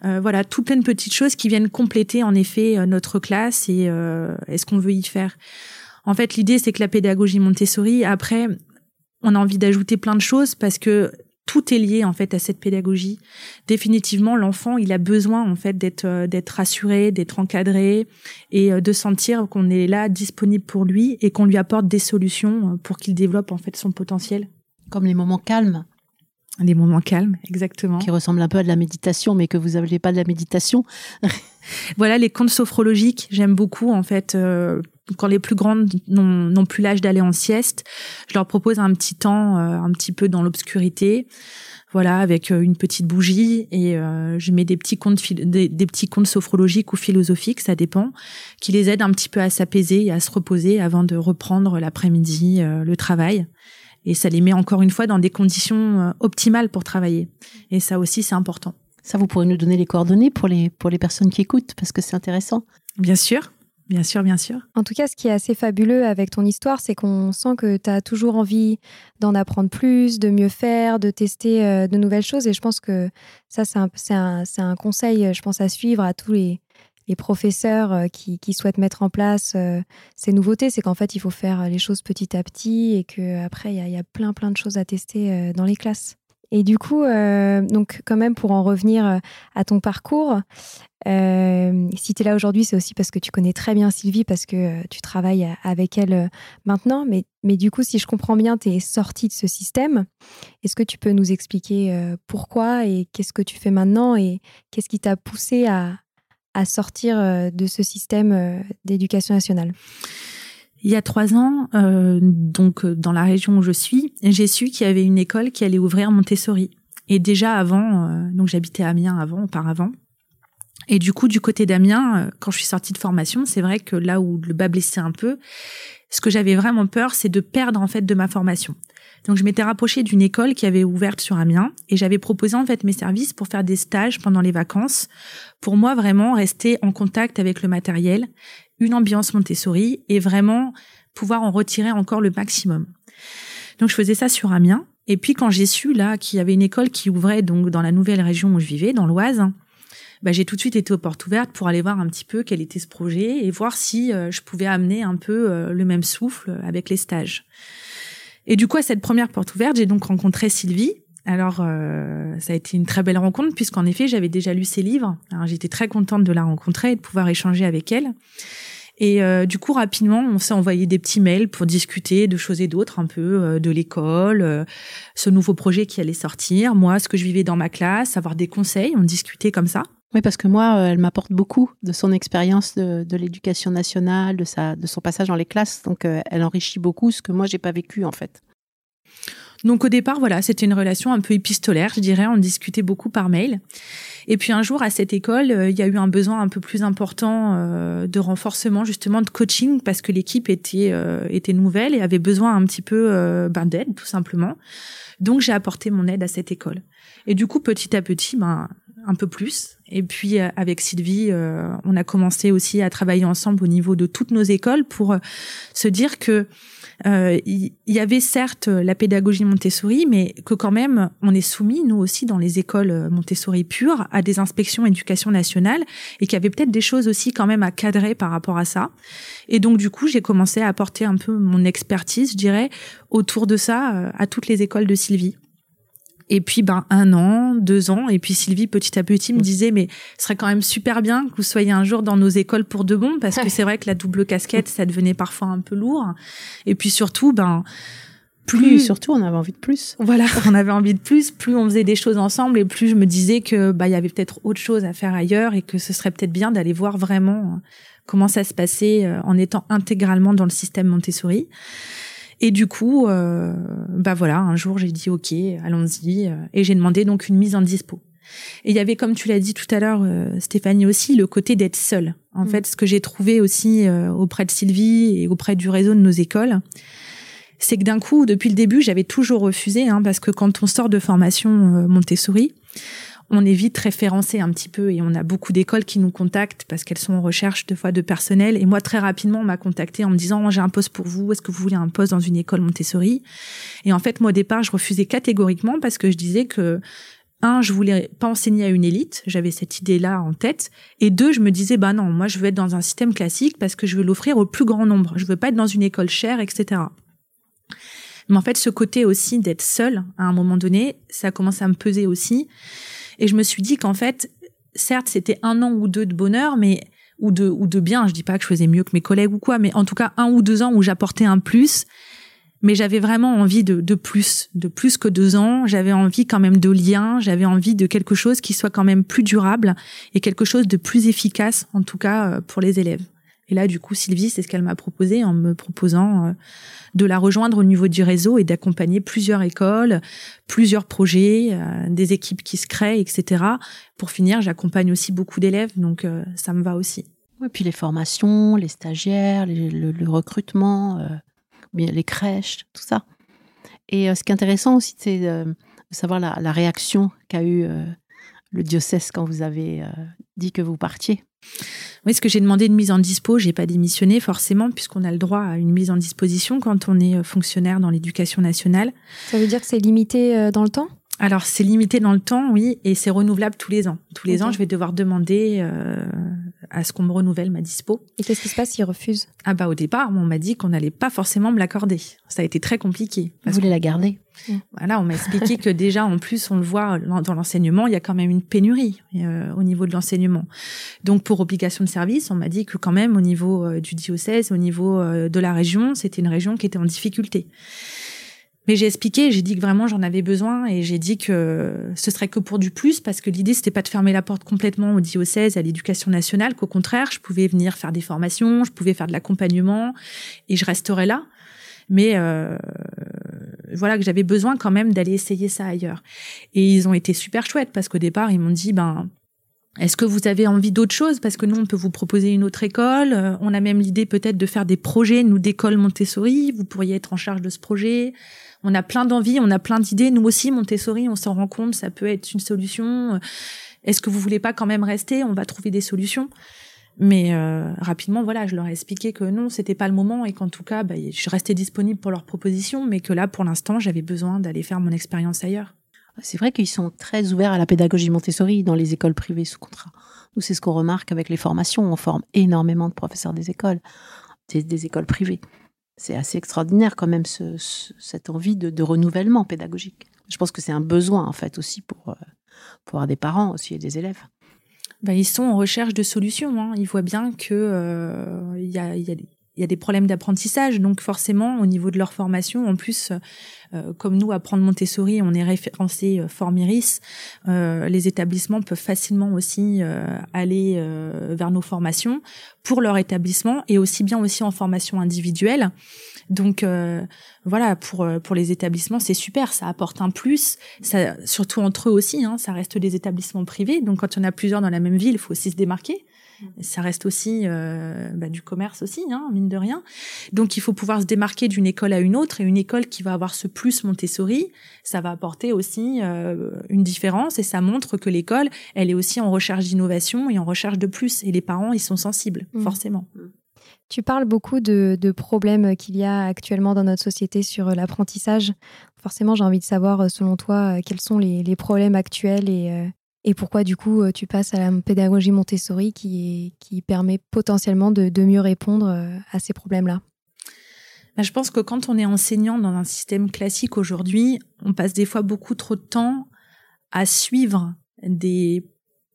Euh, voilà, tout plein de petites choses qui viennent compléter en effet notre classe et, est ce qu'on veut y faire. En fait, l'idée c'est que la pédagogie Montessori, après, on a envie d'ajouter plein de choses parce que tout est lié en fait à cette pédagogie. Définitivement, l'enfant, il a besoin en fait d'être euh, d'être rassuré, d'être encadré et euh, de sentir qu'on est là disponible pour lui et qu'on lui apporte des solutions euh, pour qu'il développe en fait son potentiel. Comme les moments calmes. Les moments calmes, exactement. Qui ressemblent un peu à de la méditation, mais que vous n'avez pas de la méditation. voilà, les contes sophrologiques, j'aime beaucoup en fait quand les plus grandes n'ont plus l'âge d'aller en sieste, je leur propose un petit temps, euh, un petit peu dans l'obscurité, voilà, avec euh, une petite bougie et euh, je mets des petits contes des, petits contes sophrologiques ou philosophiques, ça dépend, qui les aident un petit peu à s'apaiser et à se reposer avant de reprendre l'après-midi le travail. Et ça les met encore une fois dans des conditions optimales pour travailler. Et ça aussi, c'est important. Ça, vous pourrez nous donner les coordonnées pour les, pour les personnes qui écoutent, parce que c'est intéressant. Bien sûr. Bien sûr, bien sûr. En tout cas, ce qui est assez fabuleux avec ton histoire, c'est qu'on sent que tu as toujours envie d'en apprendre plus, de mieux faire, de tester euh, de nouvelles choses. Et je pense que ça, c'est un, conseil, je pense, à suivre à tous les, professeurs euh, qui, souhaitent mettre en place euh, ces nouveautés. C'est qu'en fait, il faut faire les choses petit à petit et qu'après, il y, a plein, plein de choses à tester dans les classes. Et du coup, euh, donc quand même pour en revenir euh, à ton parcours, euh, si tu es là aujourd'hui, c'est aussi parce que tu connais très bien Sylvie, parce que tu travailles avec elle maintenant. Mais, mais du coup, si je comprends bien, tu es sortie de ce système. Est-ce que tu peux nous expliquer pourquoi et qu'est-ce que tu fais maintenant et qu'est-ce qui t'a poussé à, à sortir de ce système d'éducation nationale? Il y a trois ans, euh, donc euh, dans la région où je suis, j'ai su qu'il y avait une école qui allait ouvrir Montessori. Et déjà avant, euh, donc j'habitais à Amiens avant, auparavant. Et du coup, du côté d'Amiens, quand je suis sortie de formation, c'est vrai que là où le bas blessait un peu, ce que j'avais vraiment peur, c'est de perdre en fait de ma formation. Donc je m'étais rapprochée d'une école qui avait ouverte sur Amiens et j'avais proposé en fait mes services pour faire des stages pendant les vacances, pour moi vraiment rester en contact avec le matériel une ambiance Montessori et vraiment pouvoir en retirer encore le maximum. Donc je faisais ça sur Amiens. Et puis quand j'ai su là qu'il y avait une école qui ouvrait donc dans la nouvelle région où je vivais, dans l'Oise, bah, j'ai tout de suite été aux portes ouvertes pour aller voir un petit peu quel était ce projet et voir si euh, je pouvais amener un peu euh, le même souffle avec les stages. Et du coup, à cette première porte ouverte, j'ai donc rencontré Sylvie. Alors, euh, ça a été une très belle rencontre puisqu'en effet, j'avais déjà lu ses livres. Alors, j'étais très contente de la rencontrer et de pouvoir échanger avec elle. Et euh, du coup, rapidement, on s'est envoyé des petits mails pour discuter de choses et d'autres, un peu euh, de l'école, euh, ce nouveau projet qui allait sortir, moi, ce que je vivais dans ma classe, avoir des conseils, on discutait comme ça. Oui, parce que moi, elle m'apporte beaucoup de son expérience de, l'éducation nationale, de, de son passage dans les classes. Donc, elle enrichit beaucoup ce que moi, j'ai pas vécu, en fait. Donc au départ, voilà, c'était une relation un peu épistolaire, je dirais. On discutait beaucoup par mail. Et puis un jour, à cette école, euh, il y a eu un besoin un peu plus important euh, de renforcement, justement, de coaching, parce que l'équipe était euh, était nouvelle et avait besoin un petit peu ben, d'aide, tout simplement. Donc j'ai apporté mon aide à cette école. Et du coup, petit à petit, ben un peu plus. Et puis avec Sylvie, on a commencé aussi à travailler ensemble au niveau de toutes nos écoles pour se dire que euh, il y, avait certes la pédagogie Montessori, mais que quand même on est soumis nous aussi dans les écoles Montessori pures à des inspections éducation nationale et qu'il y avait peut-être des choses aussi quand même à cadrer par rapport à ça. Et donc du coup j'ai commencé à apporter un peu mon expertise, je dirais, autour de ça euh, à toutes les écoles de Sylvie. Et puis, ben, un an, deux ans. Et puis, Sylvie, petit à petit, me disait, mais ce serait quand même super bien que vous soyez un jour dans nos écoles pour de bon, parce que c'est vrai que la double casquette, ça devenait parfois un peu lourd. Et puis, surtout, ben, plus, surtout on avait envie de plus. Voilà, on avait envie de plus, plus on faisait des choses ensemble et plus je me disais que bah il y avait peut-être autre chose à faire ailleurs et que ce serait peut-être bien d'aller voir vraiment euh, comment ça se passait euh, en étant intégralement dans le système Montessori. Et du coup, euh, bah voilà, un jour j'ai dit ok, allons-y, euh, et j'ai demandé donc une mise en dispo. Et il y avait, comme tu l'as dit tout à l'heure, euh, Stéphanie aussi, le côté d'être seule. En mm. fait, ce que j'ai trouvé aussi euh, auprès de Sylvie et auprès du réseau de nos écoles, c'est que d'un coup, depuis le début, j'avais toujours refusé, hein, parce que quand on sort de formation euh, Montessori, on est vite référencé un petit peu et on a beaucoup d'écoles qui nous contactent parce qu'elles sont en recherche de fois de personnel. Et moi, très rapidement, on m'a contacté en me disant, j'ai un poste pour vous. Est-ce que vous voulez un poste dans une école Montessori? Et en fait, moi, au départ, je refusais catégoriquement parce que je disais que un, je voulais pas enseigner à une élite, j'avais cette idée-là en tête, et deux, je me disais bah non, moi je veux être dans un système classique parce que je veux l'offrir au plus grand nombre, je veux pas être dans une école chère, etc. Mais en fait, ce côté aussi d'être seul à un moment donné, ça a commencé à me peser aussi, et je me suis dit qu'en fait, certes, c'était un an ou deux de bonheur, mais ou de ou de bien, je dis pas que je faisais mieux que mes collègues ou quoi, mais en tout cas un ou deux ans où j'apportais un plus mais j'avais vraiment envie de, de, plus, de plus que deux ans. J'avais envie quand même de liens, j'avais envie de quelque chose qui soit quand même plus durable et quelque chose de plus efficace, en tout cas euh, pour les élèves. Et là, du coup, Sylvie, c'est ce qu'elle m'a proposé en me proposant euh, de la rejoindre au niveau du réseau et d'accompagner plusieurs écoles, plusieurs projets, euh, des équipes qui se créent, etc. Pour finir, j'accompagne aussi beaucoup d'élèves, donc ça me va aussi. Et puis les formations, les stagiaires, le, recrutement les crèches, tout ça. Et euh, ce qui est intéressant aussi, c'est euh, de, savoir la, réaction qu'a eu euh, le diocèse quand vous avez dit que vous partiez. Oui, ce que j'ai demandé une mise en dispo, j'ai pas démissionné forcément puisqu'on a le droit à une mise en disposition quand on est fonctionnaire dans l'éducation nationale. Ça veut dire que c'est limité dans le temps? Alors c'est limité dans le temps, oui, et c'est renouvelable tous les ans. Tous les ans, je vais devoir demander euh, à ce qu'on me renouvelle ma dispo. Et qu'est-ce qui se passe s'ils refusent? Ah bah au départ, on m'a dit qu'on n'allait pas forcément me l'accorder. Ça a été très compliqué. Vous voulez la garder? Voilà, on m'a expliqué que déjà, en plus, on le voit dans l'enseignement, il y a quand même une pénurie euh, au niveau de l'enseignement. Donc pour obligation de service, on m'a dit que quand même au niveau euh, du diocèse, au niveau de la région, c'était une région qui était en difficulté. Mais j'ai expliqué, j'ai dit que vraiment j'en avais besoin et j'ai dit que ce serait que pour du plus parce que l'idée c'était pas de fermer la porte complètement au diocèse, à l'éducation nationale, qu'au contraire je pouvais venir faire des formations, je pouvais faire de l'accompagnement et je resterais là. Mais euh, voilà que j'avais besoin quand même d'aller essayer ça ailleurs. Et ils ont été super chouettes parce qu'au départ ils m'ont dit ben est-ce que vous avez envie d'autre chose? Parce que nous, on peut vous proposer une autre école. Euh, on a même l'idée peut-être de faire des projets, nous, d'école Montessori. Vous pourriez être en charge de ce projet on a plein d'envies, on a plein d'idées. Nous aussi, Montessori, on s'en rend compte, ça peut être une solution. Est-ce que vous voulez pas quand même rester? On va trouver des solutions. Mais euh, rapidement, voilà, je leur ai expliqué que non, c'était pas le moment et qu'en tout cas, bah, je restais disponible pour leurs propositions, mais que là, pour l'instant, j'avais besoin d'aller faire mon expérience ailleurs. C'est vrai qu'ils sont très ouverts à la pédagogie Montessori dans les écoles privées sous contrat. Nous, c'est ce qu'on remarque avec les formations. On forme énormément de professeurs des écoles, des écoles privées c'est assez extraordinaire quand même cette envie de, renouvellement pédagogique. Je pense que c'est un besoin en fait aussi pour, euh, pour des parents aussi et des élèves. Ben, ils sont en recherche de solutions. Hein. Ils voient bien que euh, il y, a, y, a, il y a des problèmes d'apprentissage, donc forcément au niveau de leur formation, en plus, euh, comme nous apprendre Montessori, on est référencé euh, Formiris, euh, les établissements peuvent facilement aussi aller vers nos formations pour leur établissement et aussi bien aussi en formation individuelle. Donc voilà, pour pour les établissements, c'est super, ça apporte un plus, ça, surtout entre eux aussi, hein, ça reste des établissements privés, donc quand en a plusieurs dans la même ville, il faut aussi se démarquer. Ça reste aussi euh, bah, du commerce aussi, hein, mine de rien. Donc il faut pouvoir se démarquer d'une école à une autre et une école qui va avoir ce plus Montessori, ça va apporter aussi euh, une différence et ça montre que l'école, elle est aussi en recherche d'innovation et en recherche de plus. Et les parents, ils sont sensibles, mmh. forcément. Mmh. Tu parles beaucoup de, de problèmes qu'il y a actuellement dans notre société sur l'apprentissage. Forcément, j'ai envie de savoir, selon toi, quels sont les, les problèmes actuels et, et pourquoi du coup euh, tu passes à la pédagogie Montessori qui, qui permet potentiellement de, mieux répondre euh, à ces problèmes-là? Bah, Je pense que quand on est enseignant dans un système classique aujourd'hui, on passe des fois beaucoup trop de temps à suivre des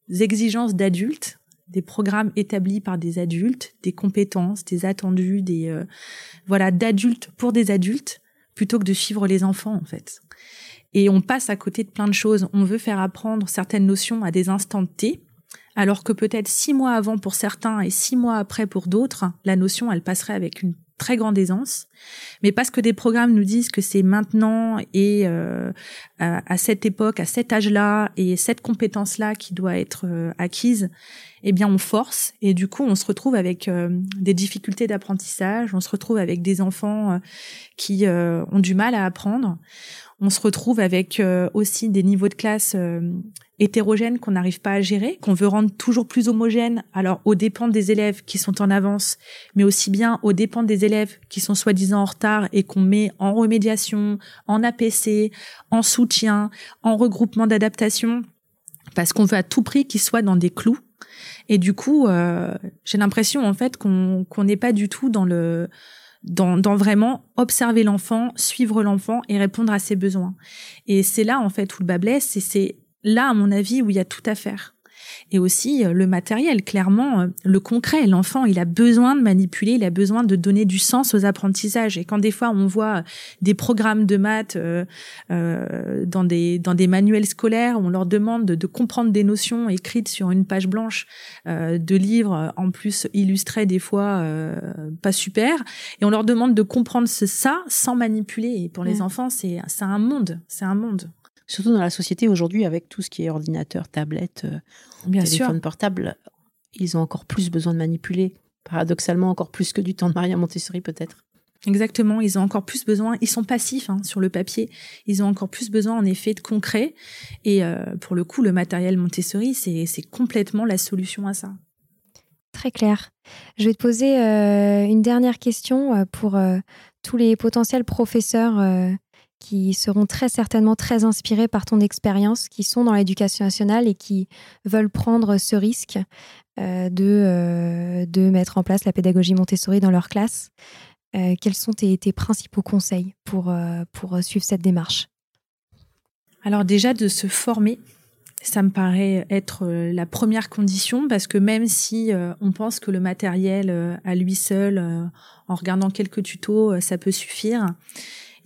exigences d'adultes, des programmes établis par des adultes, des compétences, des attendus, des euh, voilà d'adultes pour des adultes, plutôt que de suivre les enfants en fait et on passe à côté de plein de choses. On veut faire apprendre certaines notions à des instants T, alors que peut-être six mois avant pour certains et six mois après pour d'autres, la notion, elle passerait avec une très grande aisance, mais parce que des programmes nous disent que c'est maintenant et euh, à, cette époque, à cet âge-là et cette compétence-là qui doit être euh, acquise, eh bien on force. Et du coup on se retrouve avec euh, des difficultés d'apprentissage, on se retrouve avec des enfants qui ont du mal à apprendre, on se retrouve avec aussi des niveaux de classe hétérogène qu'on n'arrive pas à gérer, qu'on veut rendre toujours plus homogène, alors aux dépens des élèves qui sont en avance, mais aussi bien aux dépens des élèves qui sont soi-disant en retard et qu'on met en remédiation, en APC, en soutien, en regroupement d'adaptation, parce qu'on veut à tout prix qu'ils soient dans des clous. Et du coup, euh, j'ai l'impression en fait qu'on n'est pas du tout dans le dans, dans, vraiment observer l'enfant, suivre l'enfant et répondre à ses besoins. Et c'est là en fait où le bas blesse, c'est là, à mon avis, où il y a tout à faire. Et aussi euh, le matériel, clairement, euh, le concret. L'enfant, il a besoin de manipuler, il a besoin de donner du sens aux apprentissages. Et quand des fois on voit des programmes de maths euh, dans des dans des manuels scolaires, on leur demande de, comprendre des notions écrites sur une page blanche de livres, en plus illustrés des fois pas super, et on leur demande de comprendre ça sans manipuler. Et pour les enfants, c'est c'est un monde, c'est un monde surtout dans la société aujourd'hui avec tout ce qui est ordinateur, tablette, euh, Bien téléphone portable, ils ont encore plus besoin de manipuler, paradoxalement encore plus que du temps de Maria Montessori peut-être. Exactement, ils ont encore plus besoin, ils sont passifs hein, sur le papier, ils ont encore plus besoin en effet de concret. Et euh, pour le coup, le matériel Montessori, c'est complètement la solution à ça. Très clair. Je vais te poser euh, une dernière question pour tous les potentiels professeurs qui seront très certainement très inspirés par ton expérience, qui sont dans l'éducation nationale et qui veulent prendre ce risque euh, de, euh, de mettre en place la pédagogie Montessori dans leur classe. Euh, quels sont tes, principaux conseils pour, pour suivre cette démarche? Alors déjà de se former, ça me paraît être la première condition parce que même si on pense que le matériel à lui seul, en regardant quelques tutos, ça peut suffire,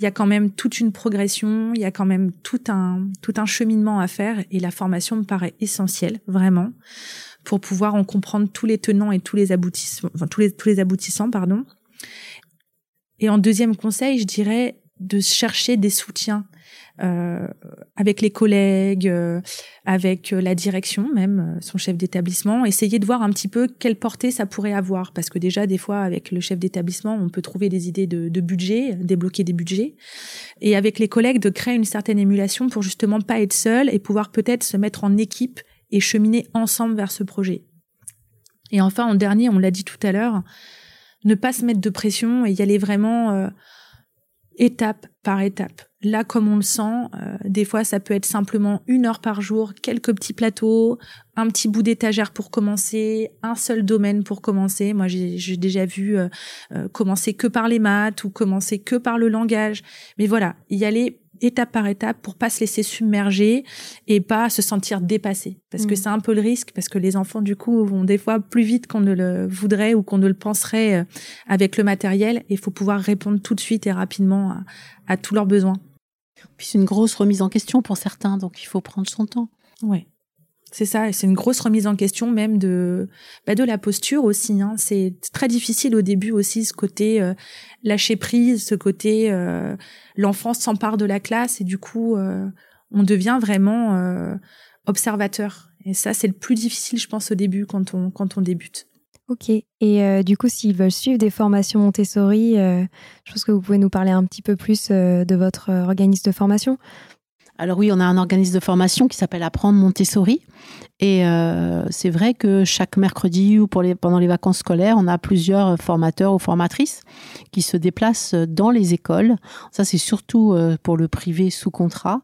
il y a quand même toute une progression, il y a quand même tout un tout un cheminement à faire et la formation me paraît essentielle vraiment pour pouvoir en comprendre tous les tenants et tous les aboutissants, enfin, tous les tous les aboutissants pardon. Et en deuxième conseil, je dirais de chercher des soutiens euh, avec les collègues, euh, avec euh, la direction même, son chef d'établissement, essayer de voir un petit peu quelle portée ça pourrait avoir. Parce que déjà, des fois, avec le chef d'établissement, on peut trouver des idées de, de, budget, débloquer des budgets. Et avec les collègues, de créer une certaine émulation pour justement pas être seul et pouvoir peut-être se mettre en équipe et cheminer ensemble vers ce projet. Et enfin, en dernier, on l'a dit tout à l'heure, ne pas se mettre de pression et y aller vraiment étape par étape. Là, comme on le sent, euh, des fois, ça peut être simplement une heure par jour, quelques petits plateaux, un petit bout d'étagère pour commencer, un seul domaine pour commencer. Moi, j'ai déjà vu euh, euh, commencer que par les maths ou commencer que par le langage. Mais voilà, y aller étape par étape pour pas se laisser submerger et pas se sentir dépassé parce que mm. c'est un peu le risque parce que les enfants du coup vont des fois plus vite qu'on ne le voudrait ou qu'on ne le penserait avec le matériel et il faut pouvoir répondre tout de suite et rapidement à, à tous leurs besoins. Puis c'est une grosse remise en question pour certains, donc il faut prendre son temps. Oui. C'est ça, c'est une grosse remise en question même de bah de la posture aussi. Hein. C'est très difficile au début aussi ce côté euh, lâcher prise, ce côté euh, l'enfant s'empare de la classe et du coup euh, on devient vraiment euh, observateur. Et ça c'est le plus difficile je pense au début quand on quand on débute. Ok. Et du coup, s'ils veulent suivre des formations Montessori, je pense que vous pouvez nous parler un petit peu plus de votre organisme de formation. Alors oui, on a un organisme de formation qui s'appelle Apprendre Montessori. Et c'est vrai que chaque mercredi ou pendant les vacances scolaires, on a plusieurs formateurs ou formatrices qui se déplacent dans les écoles. Ça, c'est surtout pour le privé sous contrat.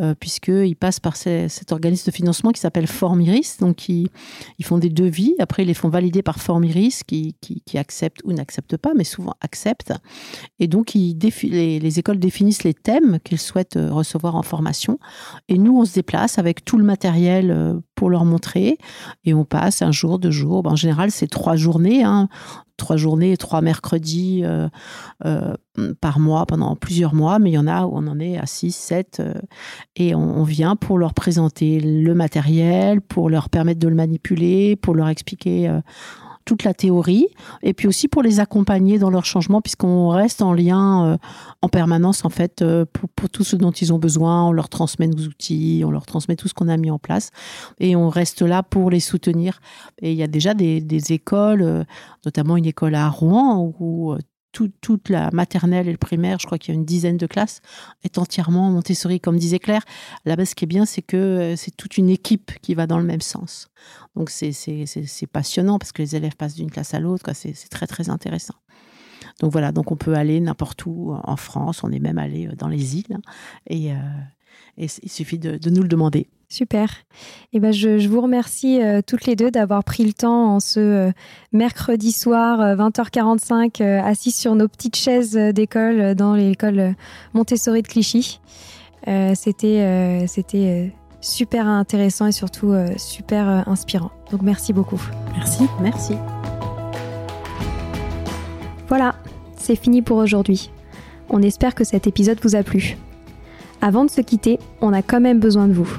Euh, puisqu'ils passent par cet organisme de financement qui s'appelle Formiris. Donc, ils, font des devis. Après, ils les font valider par Formiris, qui, qui, accepte ou n'accepte pas, mais souvent accepte. Et donc, les, les, écoles définissent les thèmes qu'ils souhaitent euh, recevoir en formation. Et nous, on se déplace avec tout le matériel euh, pour leur montrer. Et on passe un jour, deux jours. En général, c'est trois journées. Hein trois journées, trois mercredis euh, euh, par mois pendant plusieurs mois, mais il y en a où on en est à six, sept, euh, et on, vient pour leur présenter le matériel, pour leur permettre de le manipuler, pour leur expliquer toute la théorie, et puis aussi pour les accompagner dans leur changement, puisqu'on reste en lien euh, en permanence en fait euh, pour, tout ce dont ils ont besoin. On leur transmet nos outils, on leur transmet tout ce qu'on a mis en place, et on reste là pour les soutenir. Et il y a déjà des, des écoles, notamment une école à Rouen où toute la maternelle et le primaire, je crois qu'il y a une dizaine de classes, est entièrement Montessori. Comme disait Claire, là-bas, ce qui est bien, c'est que euh, c'est toute une équipe qui va dans le même sens. Donc, c'est passionnant parce que les élèves passent d'une classe à l'autre. C'est très, très intéressant. Donc voilà, donc on peut aller n'importe où en France. On est même allé euh, dans les îles. Hein. euh, et il suffit de, nous le demander. Super. Et eh ben je, vous remercie euh, toutes les deux d'avoir pris le temps en ce euh, mercredi soir 20h45 euh, assis sur nos petites chaises d'école dans l'école Montessori de Clichy. c'était c'était super intéressant et surtout super inspirant. Donc merci beaucoup. Merci, merci. Voilà, c'est fini pour aujourd'hui. On espère que cet épisode vous a plu. Avant de se quitter, on a quand même besoin de vous.